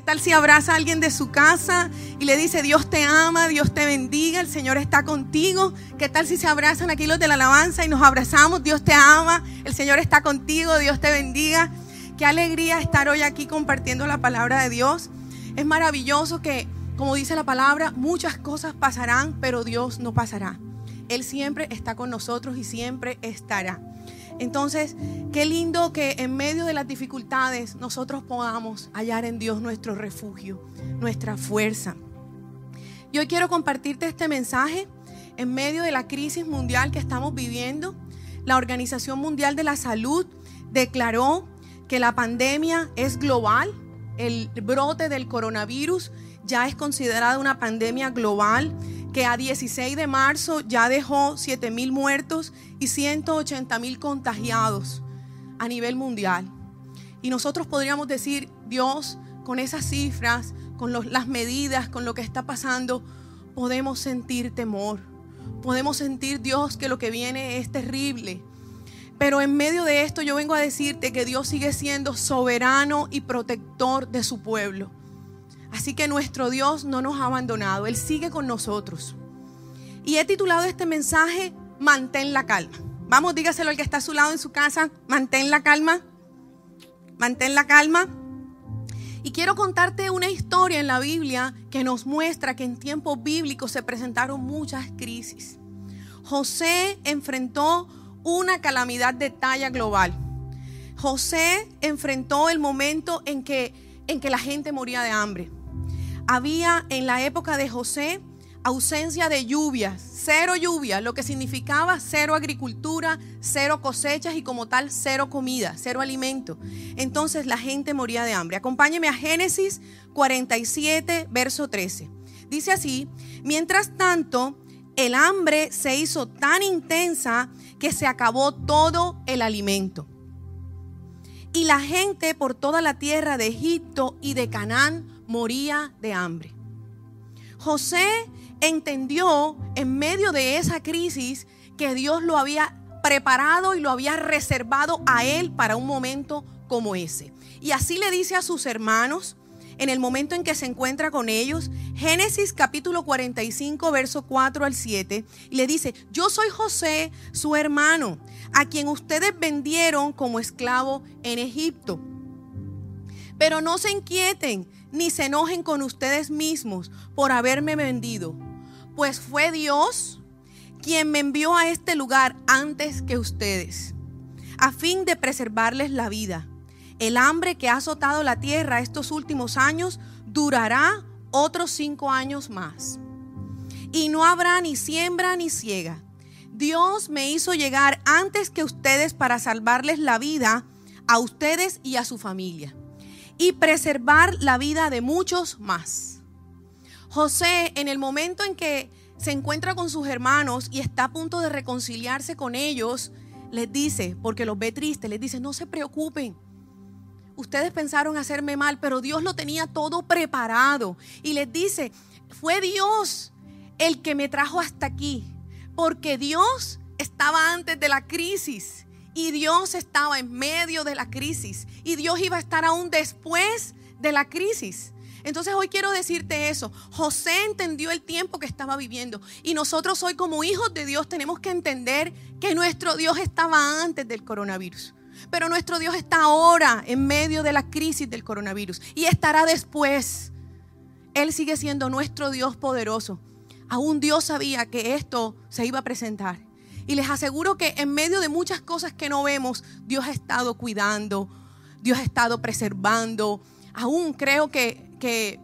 ¿Qué tal si abraza a alguien de su casa y le dice, Dios te ama, Dios te bendiga, el Señor está contigo? ¿Qué tal si se abrazan aquí los de la alabanza y nos abrazamos, Dios te ama, el Señor está contigo, Dios te bendiga? Qué alegría estar hoy aquí compartiendo la palabra de Dios. Es maravilloso que, como dice la palabra, muchas cosas pasarán, pero Dios no pasará. Él siempre está con nosotros y siempre estará. Entonces, qué lindo que en medio de las dificultades nosotros podamos hallar en Dios nuestro refugio, nuestra fuerza. Yo quiero compartirte este mensaje en medio de la crisis mundial que estamos viviendo. La Organización Mundial de la Salud declaró que la pandemia es global. El brote del coronavirus ya es considerada una pandemia global que a 16 de marzo ya dejó 7 mil muertos y 180 mil contagiados a nivel mundial. Y nosotros podríamos decir, Dios, con esas cifras, con las medidas, con lo que está pasando, podemos sentir temor. Podemos sentir, Dios, que lo que viene es terrible. Pero en medio de esto yo vengo a decirte que Dios sigue siendo soberano y protector de su pueblo. Así que nuestro Dios no nos ha abandonado, Él sigue con nosotros. Y he titulado este mensaje, Mantén la calma. Vamos, dígaselo al que está a su lado en su casa, mantén la calma, mantén la calma. Y quiero contarte una historia en la Biblia que nos muestra que en tiempos bíblicos se presentaron muchas crisis. José enfrentó una calamidad de talla global. José enfrentó el momento en que, en que la gente moría de hambre había en la época de José ausencia de lluvias, cero lluvia, lo que significaba cero agricultura, cero cosechas y como tal cero comida, cero alimento. Entonces la gente moría de hambre. Acompáñeme a Génesis 47, verso 13. Dice así, mientras tanto, el hambre se hizo tan intensa que se acabó todo el alimento. Y la gente por toda la tierra de Egipto y de Canaán moría de hambre. José entendió en medio de esa crisis que Dios lo había preparado y lo había reservado a él para un momento como ese. Y así le dice a sus hermanos en el momento en que se encuentra con ellos, Génesis capítulo 45, verso 4 al 7, y le dice, yo soy José, su hermano, a quien ustedes vendieron como esclavo en Egipto. Pero no se inquieten ni se enojen con ustedes mismos por haberme vendido, pues fue Dios quien me envió a este lugar antes que ustedes, a fin de preservarles la vida. El hambre que ha azotado la tierra estos últimos años durará otros cinco años más. Y no habrá ni siembra ni ciega. Dios me hizo llegar antes que ustedes para salvarles la vida a ustedes y a su familia y preservar la vida de muchos más. José, en el momento en que se encuentra con sus hermanos y está a punto de reconciliarse con ellos, les dice, porque los ve tristes, les dice, no se preocupen. Ustedes pensaron hacerme mal, pero Dios lo tenía todo preparado. Y les dice, fue Dios el que me trajo hasta aquí, porque Dios estaba antes de la crisis y Dios estaba en medio de la crisis. Y Dios iba a estar aún después de la crisis. Entonces hoy quiero decirte eso. José entendió el tiempo que estaba viviendo. Y nosotros hoy como hijos de Dios tenemos que entender que nuestro Dios estaba antes del coronavirus. Pero nuestro Dios está ahora en medio de la crisis del coronavirus. Y estará después. Él sigue siendo nuestro Dios poderoso. Aún Dios sabía que esto se iba a presentar. Y les aseguro que en medio de muchas cosas que no vemos, Dios ha estado cuidando, Dios ha estado preservando. Aún creo que, que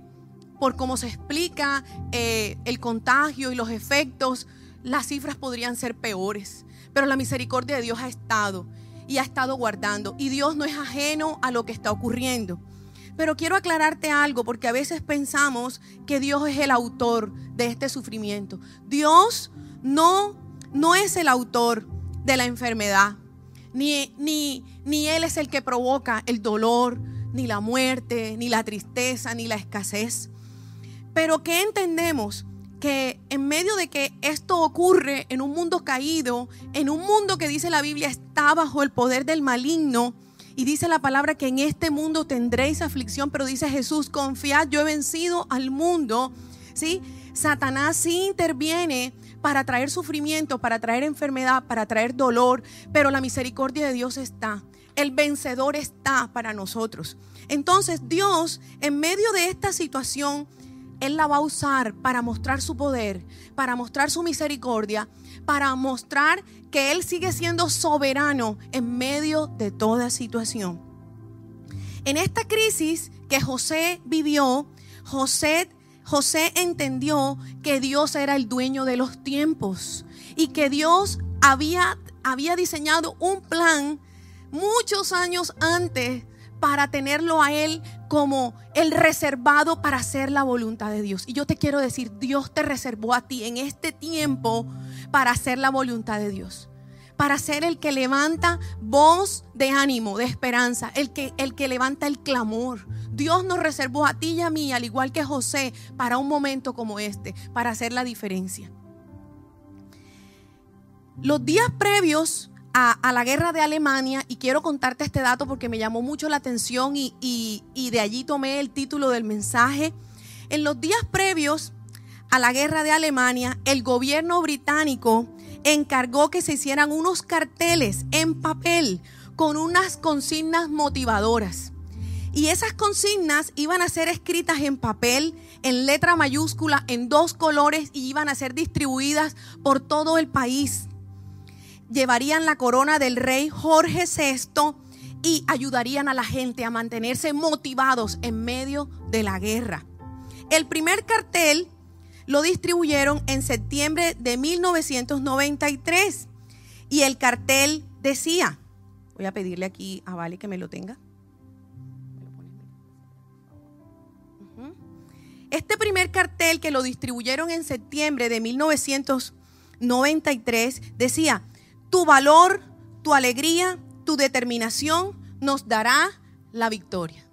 por cómo se explica eh, el contagio y los efectos, las cifras podrían ser peores. Pero la misericordia de Dios ha estado y ha estado guardando. Y Dios no es ajeno a lo que está ocurriendo. Pero quiero aclararte algo porque a veces pensamos que Dios es el autor de este sufrimiento. Dios no no es el autor de la enfermedad, ni, ni, ni Él es el que provoca el dolor, ni la muerte, ni la tristeza, ni la escasez. Pero que entendemos que en medio de que esto ocurre en un mundo caído, en un mundo que dice la Biblia está bajo el poder del maligno, Y dice la palabra que en este mundo tendréis aflicción, pero dice Jesús, confiad, yo he vencido al mundo. ¿Sí? Satanás sí interviene para traer sufrimiento, para traer enfermedad, para traer dolor, pero la misericordia de Dios está. El vencedor está para nosotros. Entonces Dios, en medio de esta situación, Él la va a usar para mostrar su poder, para mostrar su misericordia, para mostrar que Él sigue siendo soberano en medio de toda situación. En esta crisis que José vivió, José, José entendió que Dios era el dueño de los tiempos y que Dios había, había diseñado un plan muchos años antes para tenerlo a Él como el reservado para hacer la voluntad de Dios. Y yo te quiero decir, Dios te reservó a ti en este tiempo para hacer la voluntad de Dios. Para ser el que levanta voz de ánimo, de esperanza, el que, el que levanta el clamor. Dios nos reservó a ti y a mí, al igual que José, para un momento como este, para hacer la diferencia. Los días previos a, la guerra de Alemania y quiero contarte este dato porque me llamó mucho la atención y, y de allí tomé el título del mensaje. En los días previos a la guerra de Alemania, el gobierno británico encargó que se hicieran unos carteles en papel con unas consignas motivadoras. Y esas consignas iban a ser escritas en papel, en letra mayúscula, en dos colores y iban a ser distribuidas por todo el país llevarían la corona del rey Jorge VI y ayudarían a la gente a mantenerse motivados en medio de la guerra. El primer cartel lo distribuyeron en septiembre de 1993 y el cartel decía, voy a pedirle aquí a Vale que me lo tenga. Este primer cartel que lo distribuyeron en septiembre de 1993 decía, tu valor, tu alegría, tu determinación nos dará la victoria.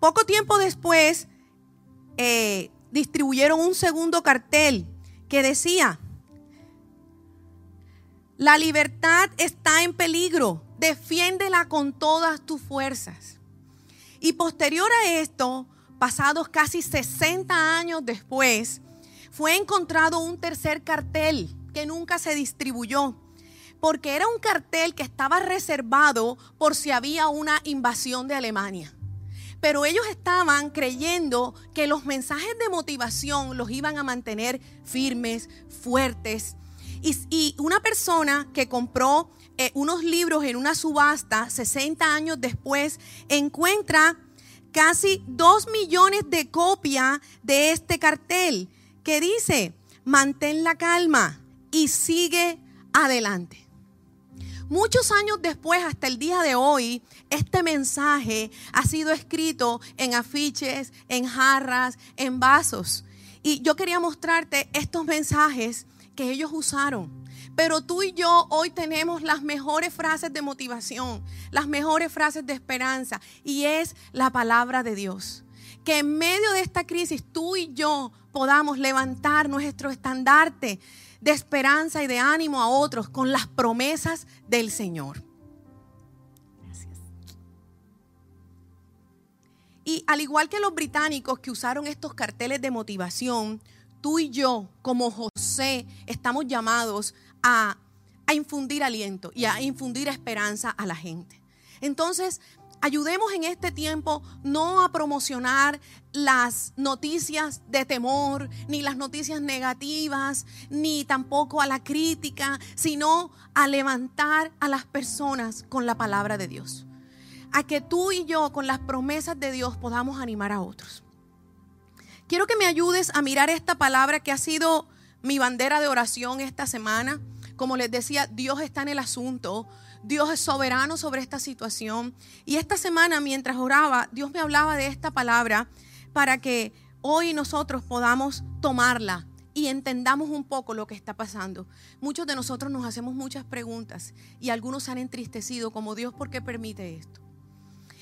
Poco tiempo después eh, distribuyeron un segundo cartel que decía, la libertad está en peligro, defiéndela con todas tus fuerzas. Y posterior a esto, pasados casi 60 años después, fue encontrado un tercer cartel que nunca se distribuyó, porque era un cartel que estaba reservado por si había una invasión de Alemania. Pero ellos estaban creyendo que los mensajes de motivación los iban a mantener firmes, fuertes. Y, una persona que compró eh, unos libros en una subasta 60 años después encuentra casi 2 millones de copias de este cartel que dice, mantén la calma, y sigue adelante. Muchos años después, hasta el día de hoy, este mensaje ha sido escrito en afiches, en jarras, en vasos. Y yo quería mostrarte estos mensajes que ellos usaron. Pero tú y yo hoy tenemos las mejores frases de motivación, las mejores frases de esperanza, y es la palabra de Dios. Que en medio de esta crisis tú y yo podamos levantar nuestro estandarte de esperanza y de ánimo a otros con las promesas del Señor. Gracias. Y al igual que los británicos que usaron estos carteles de motivación, tú y yo, como José, estamos llamados a, a infundir aliento y a infundir esperanza a la gente. Entonces, ayudemos en este tiempo no a promocionar las noticias de temor, ni las noticias negativas, ni tampoco a la crítica, sino a levantar a las personas con la palabra de Dios. A que tú y yo, con las promesas de Dios, podamos animar a otros. Quiero que me ayudes a mirar esta palabra que ha sido mi bandera de oración esta semana. Como les decía, Dios está en el asunto. Dios es soberano sobre esta situación. Y esta semana, mientras oraba, Dios me hablaba de esta palabra para que hoy nosotros podamos tomarla y entendamos un poco lo que está pasando. Muchos de nosotros nos hacemos muchas preguntas y algunos se han entristecido como Dios, ¿por qué permite esto?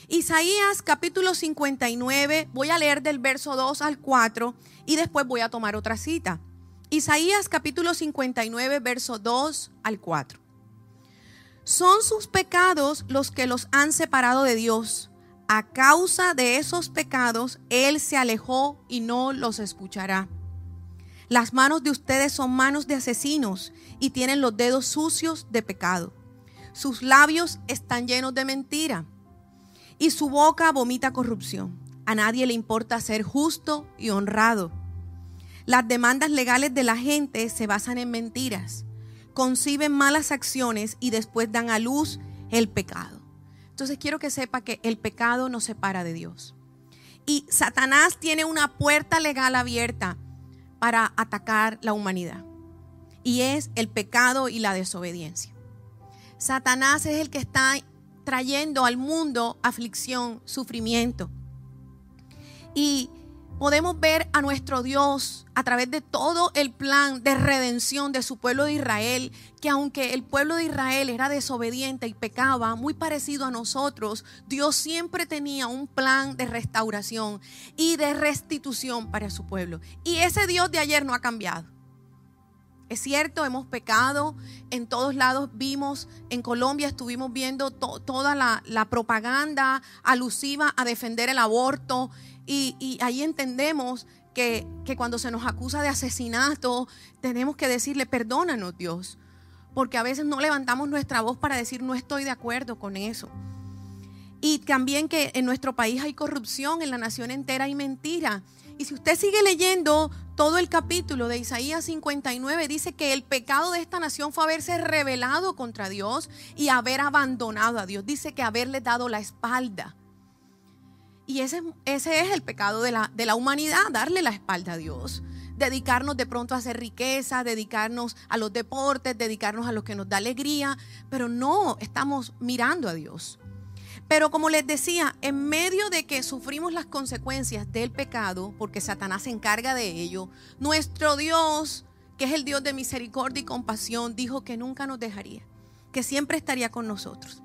Isaías capítulo 59, voy a leer del verso 2 al 4 y después voy a tomar otra cita. Isaías capítulo 59, verso 2 al 4. Son sus pecados los que los han separado de Dios. A causa de esos pecados, Él se alejó y no los escuchará. Las manos de ustedes son manos de asesinos y tienen los dedos sucios de pecado. Sus labios están llenos de mentira y su boca vomita corrupción. A nadie le importa ser justo y honrado. Las demandas legales de la gente se basan en mentiras, conciben malas acciones y después dan a luz el pecado. Entonces quiero que sepa que el pecado nos separa de Dios. Y Satanás tiene una puerta legal abierta para atacar la humanidad. Y es el pecado y la desobediencia. Satanás es el que está trayendo al mundo aflicción, sufrimiento. Y podemos ver a nuestro Dios a través de todo el plan de redención de su pueblo de Israel, que aunque el pueblo de Israel era desobediente y pecaba, muy parecido a nosotros, Dios siempre tenía un plan de restauración y de restitución para su pueblo. Y ese Dios de ayer no ha cambiado. Es cierto, hemos pecado, en todos lados vimos, en Colombia estuvimos viendo toda la, propaganda alusiva a defender el aborto, y, ahí entendemos que, que, cuando se nos acusa de asesinato, tenemos que decirle, perdónanos Dios, porque a veces no levantamos nuestra voz para decir, no estoy de acuerdo con eso. Y también que en nuestro país hay corrupción, en la nación entera hay mentira. Y si usted sigue leyendo todo el capítulo de Isaías 59, dice que el pecado de esta nación fue haberse rebelado contra Dios y haber abandonado a Dios. Dice que haberle dado la espalda. Y ese, es el pecado de la, de la humanidad, darle la espalda a Dios dedicarnos de pronto a hacer riqueza, dedicarnos a los deportes, dedicarnos a lo que nos da alegría, pero no estamos mirando a Dios. Pero como les decía, en medio de que sufrimos las consecuencias del pecado, porque Satanás se encarga de ello, nuestro Dios, que es el Dios de misericordia y compasión, dijo que nunca nos dejaría, que siempre estaría con nosotros.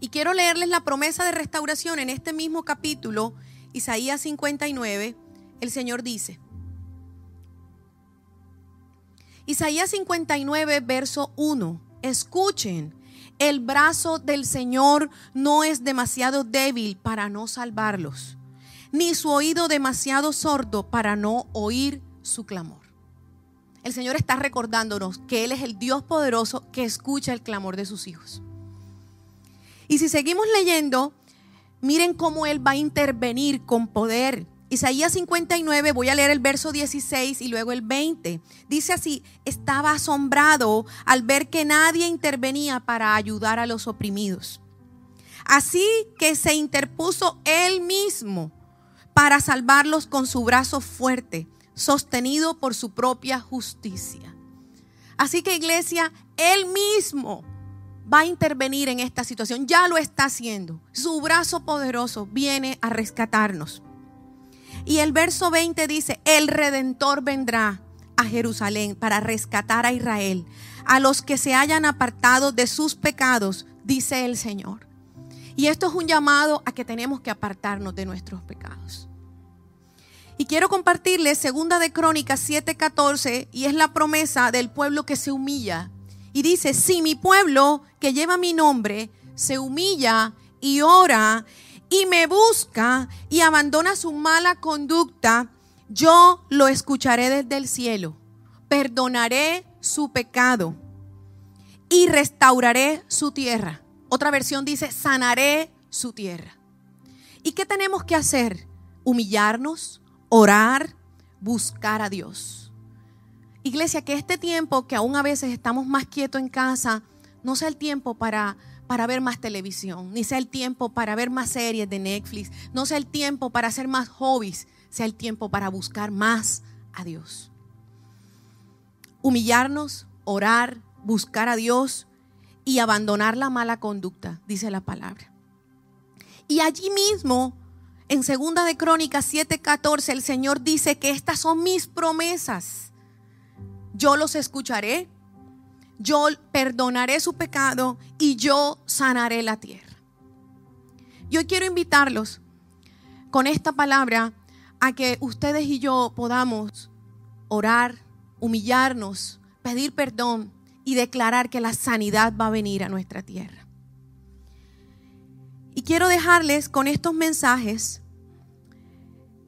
Y quiero leerles la promesa de restauración en este mismo capítulo, Isaías 59. El Señor dice, Isaías 59, verso 1, escuchen, el brazo del Señor no es demasiado débil para no salvarlos, ni su oído demasiado sordo para no oír su clamor. El Señor está recordándonos que Él es el Dios poderoso que escucha el clamor de sus hijos. Y si seguimos leyendo, miren cómo Él va a intervenir con poder. Isaías 59, voy a leer el verso 16 y luego el 20. Dice así, estaba asombrado al ver que nadie intervenía para ayudar a los oprimidos. Así que se interpuso Él mismo para salvarlos con su brazo fuerte, sostenido por su propia justicia. Así que iglesia, Él mismo va a intervenir en esta situación. Ya lo está haciendo. Su brazo poderoso viene a rescatarnos. Y el verso 20 dice, el redentor vendrá a Jerusalén para rescatar a Israel, a los que se hayan apartado de sus pecados, dice el Señor. Y esto es un llamado a que tenemos que apartarnos de nuestros pecados. Y quiero compartirles segunda de Crónicas 7:14 y es la promesa del pueblo que se humilla y dice, si mi pueblo que lleva mi nombre se humilla y ora y me busca y abandona su mala conducta, yo lo escucharé desde el cielo, perdonaré su pecado y restauraré su tierra. Otra versión dice, sanaré su tierra. ¿Y qué tenemos que hacer? Humillarnos, orar, buscar a Dios. Iglesia, que este tiempo que aún a veces estamos más quietos en casa, no sea el tiempo para, para ver más televisión, ni sea el tiempo para ver más series de Netflix, no sea el tiempo para hacer más hobbies, sea el tiempo para buscar más a Dios. Humillarnos, orar, buscar a Dios y abandonar la mala conducta, dice la palabra. Y allí mismo, en segunda de Crónicas 7:14, el Señor dice que estas son mis promesas yo los escucharé, yo perdonaré su pecado y yo sanaré la tierra. Yo quiero invitarlos con esta palabra a que ustedes y yo podamos orar, humillarnos, pedir perdón y declarar que la sanidad va a venir a nuestra tierra. Y quiero dejarles con estos mensajes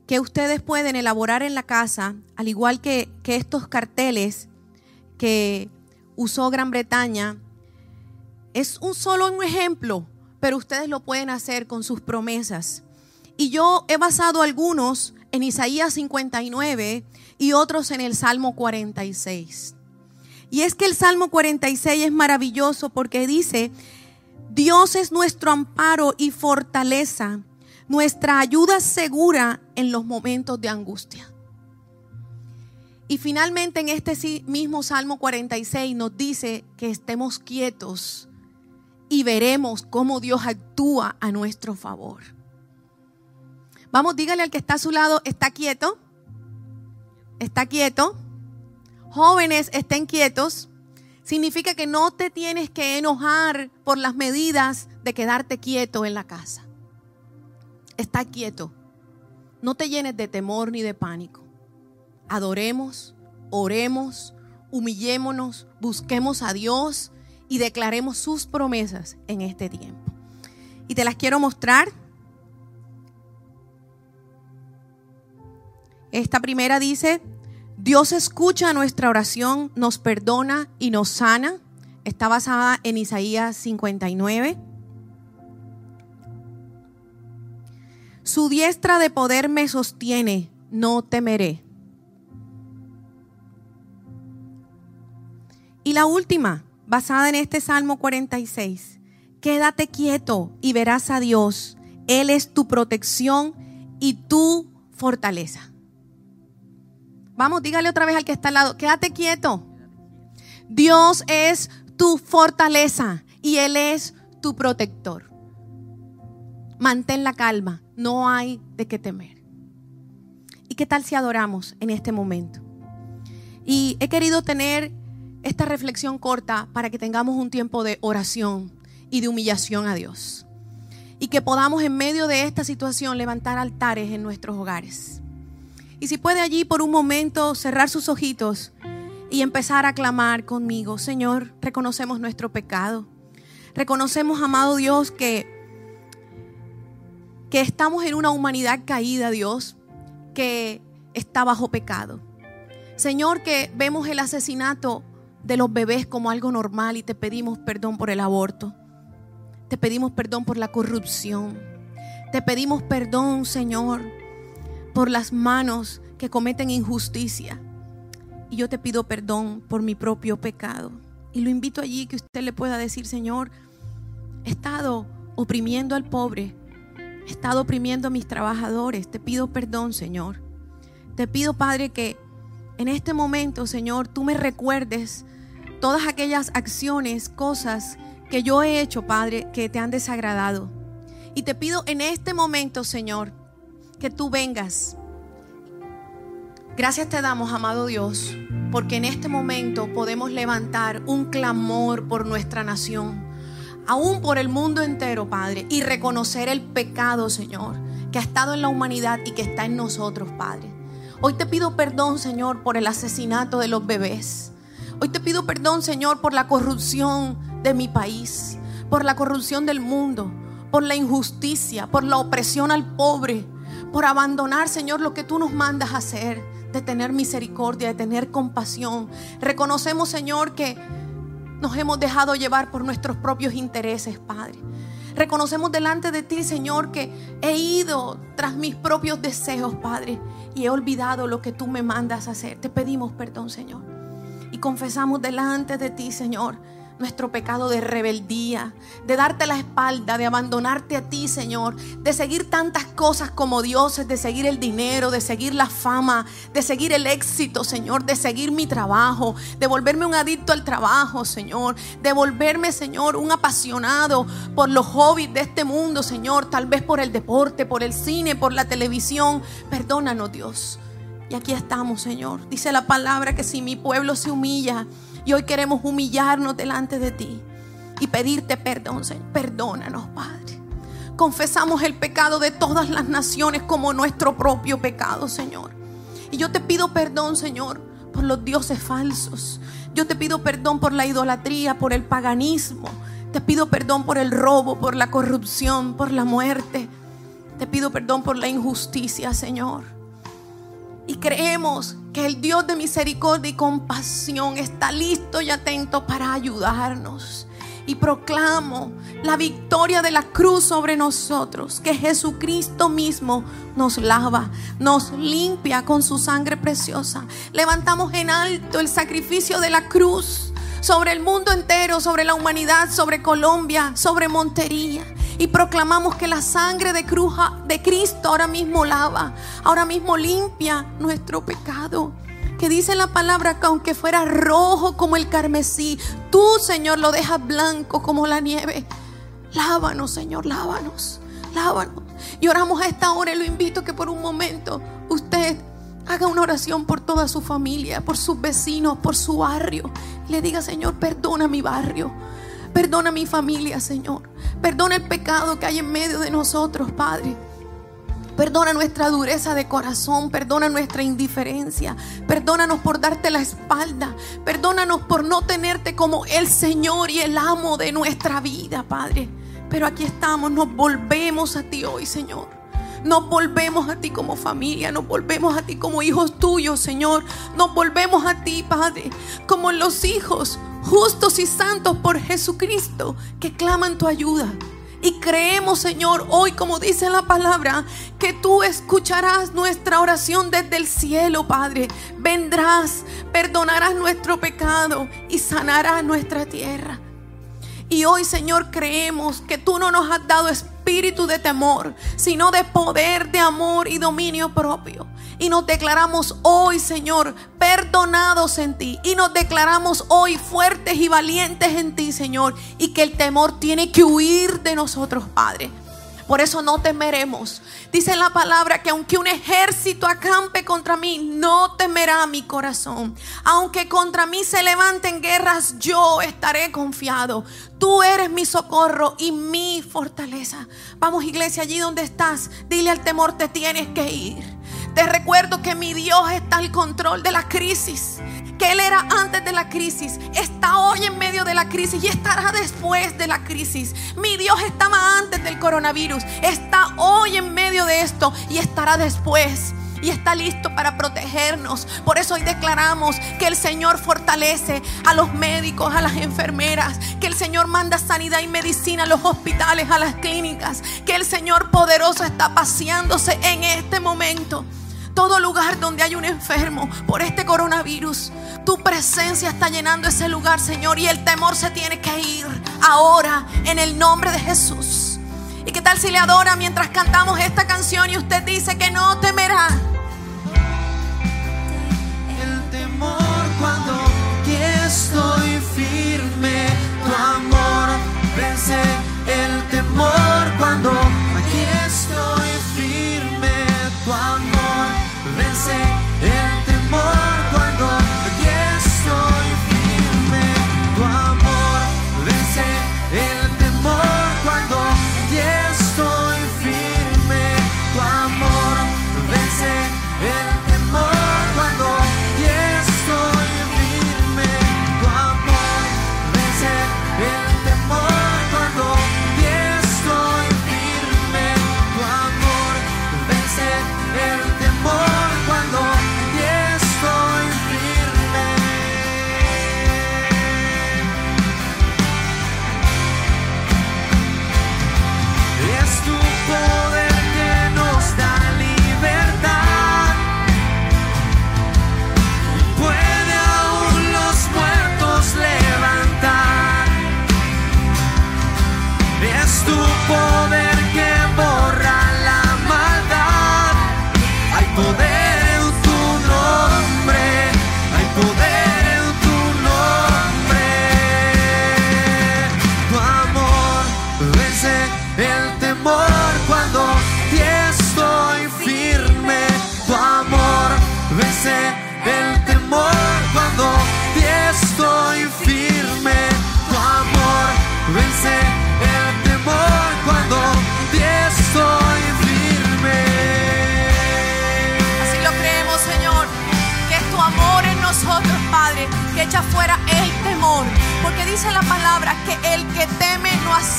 que ustedes pueden elaborar en la casa, al igual que, que estos carteles que usó Gran Bretaña. Es un solo ejemplo, pero ustedes lo pueden hacer con sus promesas. Y yo he basado algunos en Isaías 59 y otros en el Salmo 46. Y es que el Salmo 46 es maravilloso porque dice, Dios es nuestro amparo y fortaleza, nuestra ayuda segura en los momentos de angustia. Y finalmente en este mismo Salmo 46 nos dice que estemos quietos y veremos cómo Dios actúa a nuestro favor. Vamos, dígale al que está a su lado, está quieto, está quieto. Jóvenes, estén quietos. Significa que no te tienes que enojar por las medidas de quedarte quieto en la casa. Está quieto. No te llenes de temor ni de pánico. Adoremos, oremos, humillémonos, busquemos a Dios y declaremos sus promesas en este tiempo. Y te las quiero mostrar. Esta primera dice, Dios escucha nuestra oración, nos perdona y nos sana. Está basada en Isaías 59. Su diestra de poder me sostiene, no temeré. Y la última, basada en este Salmo 46. Quédate quieto y verás a Dios. Él es tu protección y tu fortaleza. Vamos, dígale otra vez al que está al lado, quédate quieto. Dios es tu fortaleza y Él es tu protector. Mantén la calma, no hay de qué temer. ¿Y qué tal si adoramos en este momento? Y he querido tener esta reflexión corta para que tengamos un tiempo de oración y de humillación a Dios. Y que podamos en medio de esta situación levantar altares en nuestros hogares y si puede allí por un momento cerrar sus ojitos y empezar a clamar conmigo, Señor, reconocemos nuestro pecado. Reconocemos, amado Dios, que, que estamos en una humanidad caída, Dios, que está bajo pecado. Señor, que vemos el asesinato de los bebés como algo normal y te pedimos perdón por el aborto. Te pedimos perdón por la corrupción. Te pedimos perdón, Señor, por las manos que cometen injusticia. Y yo te pido perdón por mi propio pecado. Y lo invito allí que usted le pueda decir, Señor, he estado oprimiendo al pobre, he estado oprimiendo a mis trabajadores. Te pido perdón, Señor. Te pido, Padre, que en este momento, Señor, tú me recuerdes todas aquellas acciones, cosas que yo he hecho, Padre, que te han desagradado. Y te pido en este momento, Señor, que tú vengas. Gracias te damos, amado Dios, porque en este momento podemos levantar un clamor por nuestra nación, aún por el mundo entero, Padre, y reconocer el pecado, Señor, que ha estado en la humanidad y que está en nosotros, Padre. Hoy te pido perdón, Señor, por el asesinato de los bebés. Hoy te pido perdón, Señor, por la corrupción de mi país, por la corrupción del mundo, por la injusticia, por la opresión al pobre, por abandonar, Señor, lo que tú nos mandas hacer, de tener misericordia, de tener compasión. Reconocemos, Señor, que nos hemos dejado llevar por nuestros propios intereses, Padre. Reconocemos delante de ti, Señor, que he ido tras mis propios deseos, Padre, y he olvidado lo que tú me mandas hacer. Te pedimos perdón, Señor. Y confesamos delante de ti, Señor, nuestro pecado de rebeldía, de darte la espalda, de abandonarte a ti, Señor, de seguir tantas cosas como dioses, de seguir el dinero, de seguir la fama, de seguir el éxito, Señor, de seguir mi trabajo, de volverme un adicto al trabajo, Señor, de volverme, Señor, un apasionado por los hobbies de este mundo, Señor, tal vez por el deporte, por el cine, por la televisión. Perdónanos, Dios. Y aquí estamos, Señor. Dice la palabra que si mi pueblo se humilla, y hoy queremos humillarnos delante de ti y pedirte perdón, Señor. Perdónanos, Padre. Confesamos el pecado de todas las naciones como nuestro propio pecado, Señor. Y yo te pido perdón, Señor, por los dioses falsos. Yo te pido perdón por la idolatría, por el paganismo. Te pido perdón por el robo, por la corrupción, por la muerte. Te pido perdón por la injusticia, Señor. Y creemos que el Dios de misericordia y compasión está listo y atento para ayudarnos. Y proclamo la victoria de la cruz sobre nosotros, que Jesucristo mismo nos lava, nos limpia con su sangre preciosa. Levantamos en alto el sacrificio de la cruz sobre el mundo entero, sobre la humanidad, sobre Colombia, sobre Montería. Y proclamamos que la sangre de, cruz, de Cristo ahora mismo lava, ahora mismo limpia nuestro pecado. Que dice la palabra que aunque fuera rojo como el carmesí, tú, Señor, lo dejas blanco como la nieve. Lávanos, Señor, lávanos, lávanos. Y oramos a esta hora y lo invito que por un momento usted haga una oración por toda su familia, por sus vecinos, por su barrio. le diga, Señor, perdona mi barrio. Perdona mi familia, Señor. Perdona el pecado que hay en medio de nosotros, Padre. Perdona nuestra dureza de corazón, perdona nuestra indiferencia, perdónanos por darte la espalda, perdónanos por no tenerte como el Señor y el amo de nuestra vida, Padre. Pero aquí estamos, nos volvemos a ti hoy, Señor. Nos volvemos a ti como familia, nos volvemos a ti como hijos tuyos, Señor. Nos volvemos a ti, Padre, como los hijos justos y santos por Jesucristo que claman tu ayuda. Y creemos, Señor, hoy como dice la palabra, que tú escucharás nuestra oración desde el cielo, Padre. Vendrás, perdonarás nuestro pecado y sanarás nuestra tierra. Y hoy, Señor, creemos que tú no nos has dado espíritu de temor, sino de poder, de amor y dominio propio. Y nos declaramos hoy, Señor, perdonados en ti. Y nos declaramos hoy fuertes y valientes en ti, Señor. Y que el temor tiene que huir de nosotros, Padre. Por eso no temeremos. Dice la palabra que aunque un ejército acampe contra mí, no temerá mi corazón. Aunque contra mí se levanten guerras, yo estaré confiado. Tú eres mi socorro y mi fortaleza. Vamos iglesia, allí donde estás, dile al temor, te tienes que ir. Te recuerdo que mi Dios está al control de la crisis Él era antes de la crisis, está hoy en medio de la crisis y estará después de la crisis. Mi Dios estaba antes del coronavirus, está hoy en medio de esto y estará después y está listo para protegernos. Por eso hoy declaramos que el Señor fortalece a los médicos, a las enfermeras, que el Señor manda sanidad y medicina a los hospitales, a las clínicas, que el Señor poderoso está paseándose en este momento. Todo lugar donde hay un enfermo por este coronavirus, tu presencia está llenando ese lugar, Señor, y el temor se tiene que ir ahora en el nombre de Jesús. ¿Y qué tal si le adora mientras cantamos esta canción y usted dice que no temerá? El temor cuando aquí estoy firme, tu amor vence el temor cuando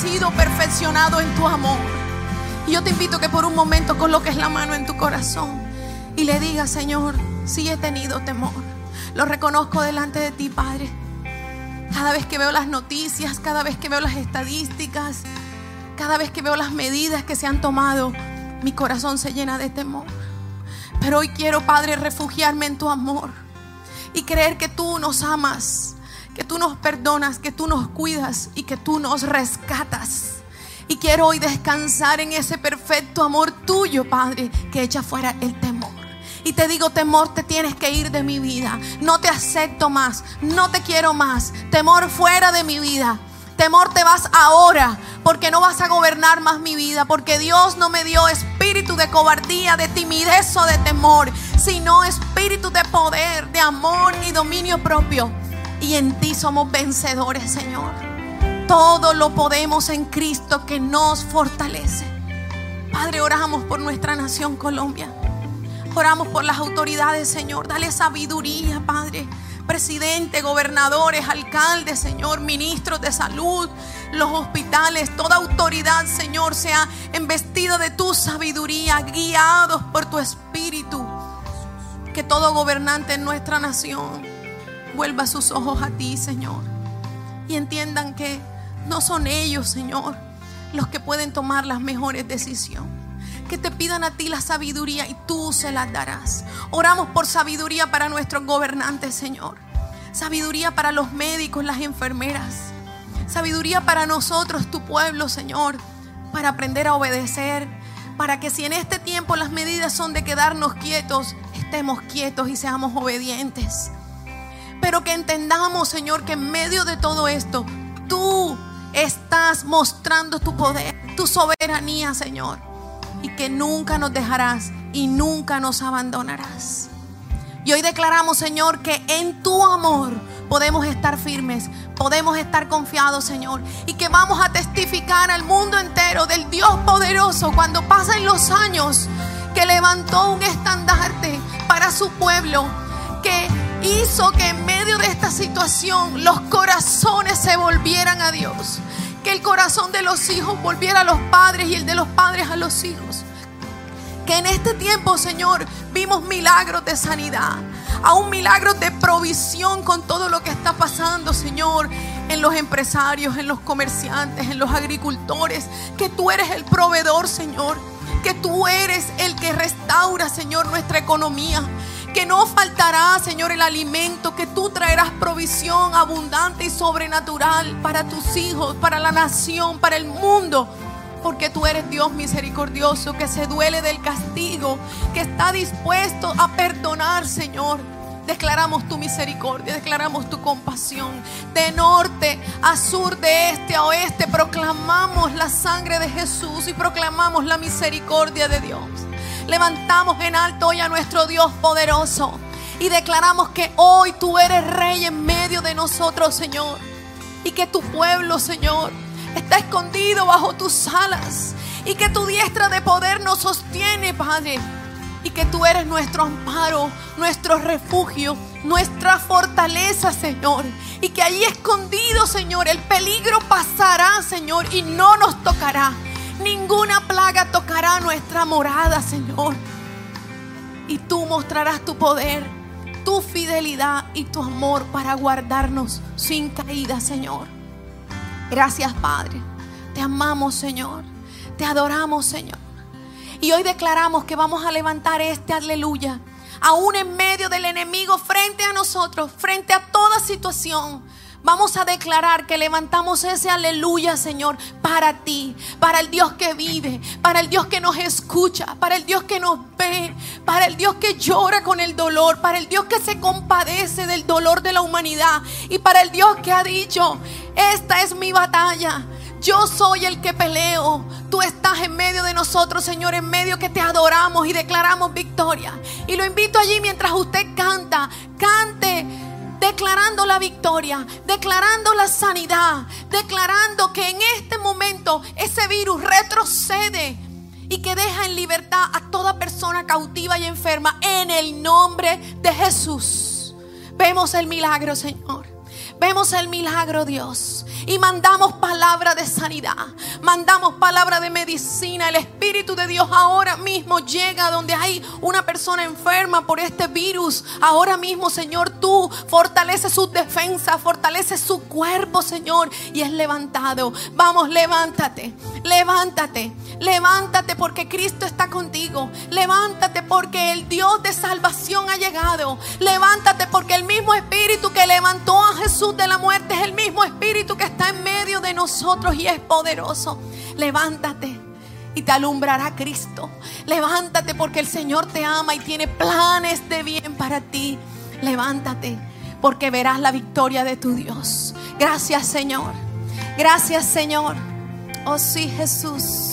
sido perfeccionado en tu amor. Y yo te invito que por un momento coloques la mano en tu corazón y le digas, Señor, sí he tenido temor. Lo reconozco delante de ti, Padre. Cada vez que veo las noticias, cada vez que veo las estadísticas, cada vez que veo las medidas que se han tomado, mi corazón se llena de temor. Pero hoy quiero, Padre, refugiarme en tu amor y creer que tú nos amas, que tú nos perdonas, que tú nos cuidas y que tú nos rescatas. Y quiero hoy descansar en ese perfecto amor tuyo, Padre, que echa fuera el temor. Y te digo, temor, te tienes que ir de mi vida. No te acepto más, no te quiero más. Temor fuera de mi vida. Temor te vas ahora, porque no vas a gobernar más mi vida, porque Dios no me dio espíritu de cobardía, de timidez o de temor, sino espíritu de poder, de amor y dominio propio. Y en ti somos vencedores, Señor. Todo lo podemos en Cristo que nos fortalece. Padre, oramos por nuestra nación Colombia. Oramos por las autoridades, Señor. Dale sabiduría, Padre. Presidente, gobernadores, alcaldes, Señor, ministros de salud, los hospitales, toda autoridad, Señor, sea embestida de tu sabiduría, guiados por tu espíritu. Que todo gobernante en nuestra nación vuelva sus ojos a ti, Señor. Y entiendan que no son ellos, Señor, los que pueden tomar las mejores decisiones. Que te pidan a ti la sabiduría y tú se las darás. Oramos por sabiduría para nuestros gobernantes, Señor. Sabiduría para los médicos, las enfermeras. Sabiduría para nosotros, tu pueblo, Señor. Para aprender a obedecer. Para que si en este tiempo las medidas son de quedarnos quietos, estemos quietos y seamos obedientes. Pero que entendamos, Señor, que en medio de todo esto, tú estás mostrando tu poder, tu soberanía, Señor. Y que nunca nos dejarás y nunca nos abandonarás. Y hoy declaramos, Señor, que en tu amor podemos estar firmes, podemos estar confiados, Señor. Y que vamos a testificar al mundo entero del Dios poderoso cuando pasen los años que levantó un estandarte para su pueblo, que hizo que en medio de esta situación los corazones se volvieran a Dios. Que el corazón de los hijos volviera a los padres y el de los padres a los hijos. Que en este tiempo, Señor, vimos milagros de sanidad. Aún milagros de provisión con todo lo que está pasando, Señor. En los empresarios, en los comerciantes, en los agricultores. Que tú eres el proveedor, Señor. Que tú eres el que restaura, Señor, nuestra economía que no faltará, Señor, el alimento, que tú traerás provisión abundante y sobrenatural para tus hijos, para la nación, para el mundo. Porque tú eres Dios misericordioso, que se duele del castigo, que está dispuesto a perdonar, Señor. Declaramos tu misericordia, declaramos tu compasión. De norte a sur, de este a oeste, proclamamos la sangre de Jesús y proclamamos la misericordia de Dios. Levantamos en alto hoy a nuestro Dios poderoso y declaramos que hoy tú eres rey en medio de nosotros, Señor. Y que tu pueblo, Señor, está escondido bajo tus alas. Y que tu diestra de poder nos sostiene, Padre. Y que tú eres nuestro amparo, nuestro refugio, nuestra fortaleza, Señor. Y que allí escondido, Señor, el peligro pasará, Señor, y no nos tocará. Ninguna plaga tocará nuestra morada, Señor. Y tú mostrarás tu poder, tu fidelidad y tu amor para guardarnos sin caída, Señor. Gracias, Padre. Te amamos, Señor. Te adoramos, Señor. Y hoy declaramos que vamos a levantar este aleluya, aún en medio del enemigo, frente a nosotros, frente a toda situación Vamos a declarar que levantamos ese aleluya, Señor, para ti, para el Dios que vive, para el Dios que nos escucha, para el Dios que nos ve, para el Dios que llora con el dolor, para el Dios que se compadece del dolor de la humanidad y para el Dios que ha dicho, esta es mi batalla. Yo soy el que peleo. Tú estás en medio de nosotros, Señor, en medio que te adoramos y declaramos victoria. Y lo invito allí mientras usted canta. Cante declarando la victoria, declarando la sanidad, declarando que en este momento ese virus retrocede y que deja en libertad a toda persona cautiva y enferma en el nombre de Jesús. Vemos el milagro, Señor vemos el milagro, Dios, y mandamos palabra de sanidad, mandamos palabra de medicina. El Espíritu de Dios ahora mismo llega donde hay una persona enferma por este virus. Ahora mismo, Señor, tú fortaleces su defensa fortaleces su cuerpo, Señor, y es levantado. Vamos, levántate, levántate, levántate porque Cristo está contigo. Levántate porque el Dios de salvación ha llegado. Levántate porque el mismo Espíritu que levantó a Jesús de la muerte es el mismo Espíritu que está en medio de nosotros y es poderoso. Levántate y te alumbrará Cristo. Levántate porque el Señor te ama y tiene planes de bien para ti. Levántate porque verás la victoria de tu Dios. Gracias Señor. Gracias Señor. Oh sí Jesús.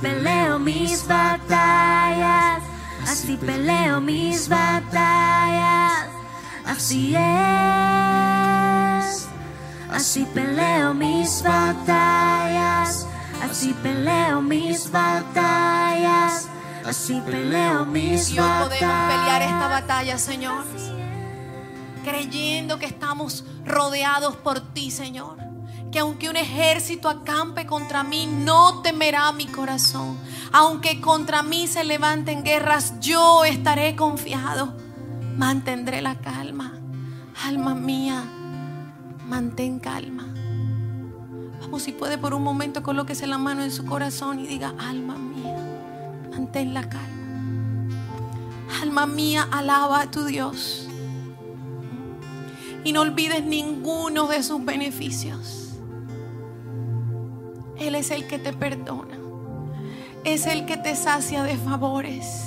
Peleo mis batallas, así peleo mis batallas, así es. Así peleo mis batallas, así peleo mis batallas, así peleo mis Y hoy podemos pelear esta batallas. batalla, Señor. Creyendo que estamos rodeados por ti, Señor. Que aunque un ejército acampe contra mí, no temerá mi corazón. Aunque contra mí se levanten guerras, yo estaré confiado. Mantendré la calma. Alma mía, mantén calma. Vamos, si puede por un momento, colóquese la mano en su corazón y diga, alma mía, mantén la calma. Alma mía, alaba a tu Dios. Y no olvides ninguno de sus beneficios. Él es el que te perdona. Es el que te sacia de favores.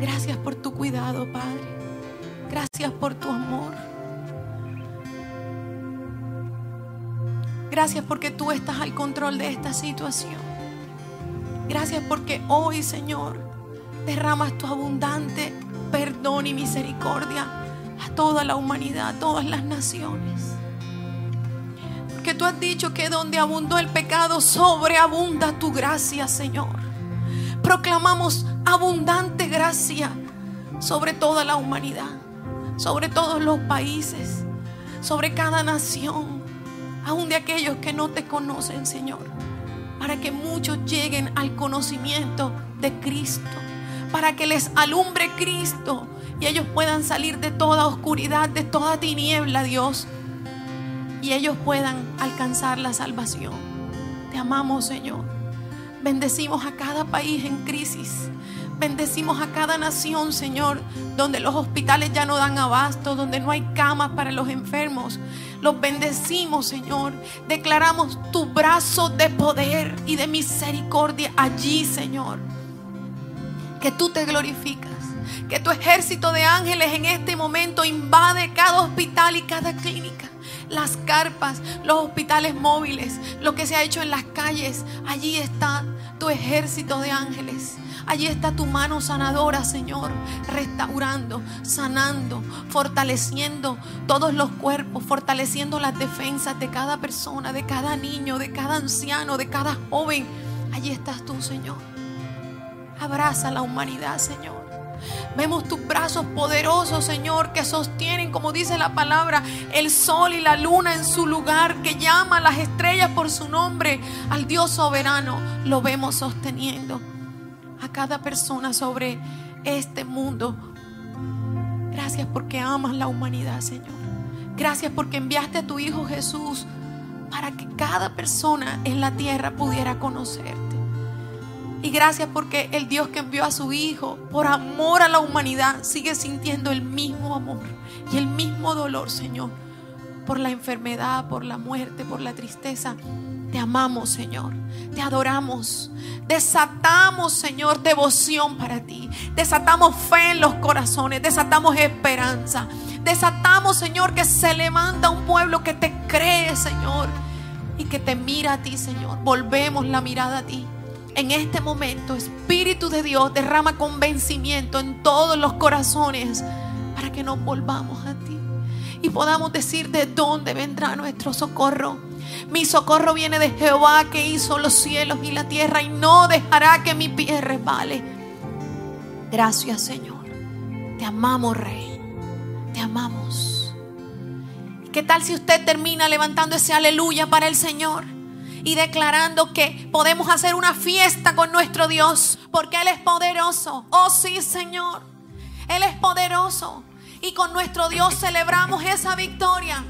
Gracias por tu cuidado, Padre. Gracias por tu amor. Gracias porque tú estás al control de esta situación. Gracias porque hoy, Señor, derramas tu abundante perdón y misericordia a toda la humanidad, a todas las naciones. Porque tú has dicho que donde abundó el pecado, sobreabunda tu gracia, Señor. Proclamamos abundante gracia sobre toda la humanidad, sobre todos los países, sobre cada nación, aun de aquellos que no te conocen, Señor, para que muchos lleguen al conocimiento de Cristo, para que les alumbre Cristo y ellos puedan salir de toda oscuridad, de toda tiniebla, Dios, y ellos puedan alcanzar la salvación. Te amamos, Señor. Bendecimos a cada país en crisis. Bendecimos a cada nación, Señor, donde los hospitales ya no dan abasto, donde no hay camas para los enfermos. Los bendecimos, Señor. Declaramos tu brazo de poder y de misericordia allí, Señor. Que tú te glorificas. Que tu ejército de ángeles en este momento invade cada hospital y cada clínica las carpas, los hospitales móviles, lo que se ha hecho en las calles. Allí está tu ejército de ángeles. Allí está tu mano sanadora, Señor, restaurando, sanando, fortaleciendo todos los cuerpos, fortaleciendo las defensas de cada persona, de cada niño, de cada anciano, de cada joven. Allí estás tú, Señor. Abraza a la humanidad, Señor. Vemos tus brazos poderosos, Señor, que sostienen, como dice la palabra, el sol y la luna en su lugar, que llama a las estrellas por su nombre, al Dios soberano. Lo vemos sosteniendo a cada persona sobre este mundo. Gracias porque amas la humanidad, Señor. Gracias porque enviaste a tu Hijo Jesús para que cada persona en la tierra pudiera conocerte. Y gracias porque el Dios que envió a su Hijo por amor a la humanidad sigue sintiendo el mismo amor y el mismo dolor, Señor, por la enfermedad, por la muerte, por la tristeza. Te amamos, Señor. Te adoramos. Desatamos, Señor, devoción para ti. Desatamos fe en los corazones. Desatamos esperanza. Desatamos, Señor, que se levanta un pueblo que te cree, Señor. Y que te mira a ti, Señor. Volvemos la mirada a ti. En este momento, Espíritu de Dios derrama convencimiento en todos los corazones para que nos volvamos a ti y podamos decir de dónde vendrá nuestro socorro. Mi socorro viene de Jehová que hizo los cielos y la tierra y no dejará que mi pie resbale. Gracias Señor. Te amamos Rey. Te amamos. ¿Qué tal si usted termina levantando ese aleluya para el Señor? Y declarando que podemos hacer una fiesta con nuestro Dios, porque Él es poderoso. Oh sí, Señor, Él es poderoso. Y con nuestro Dios celebramos esa victoria.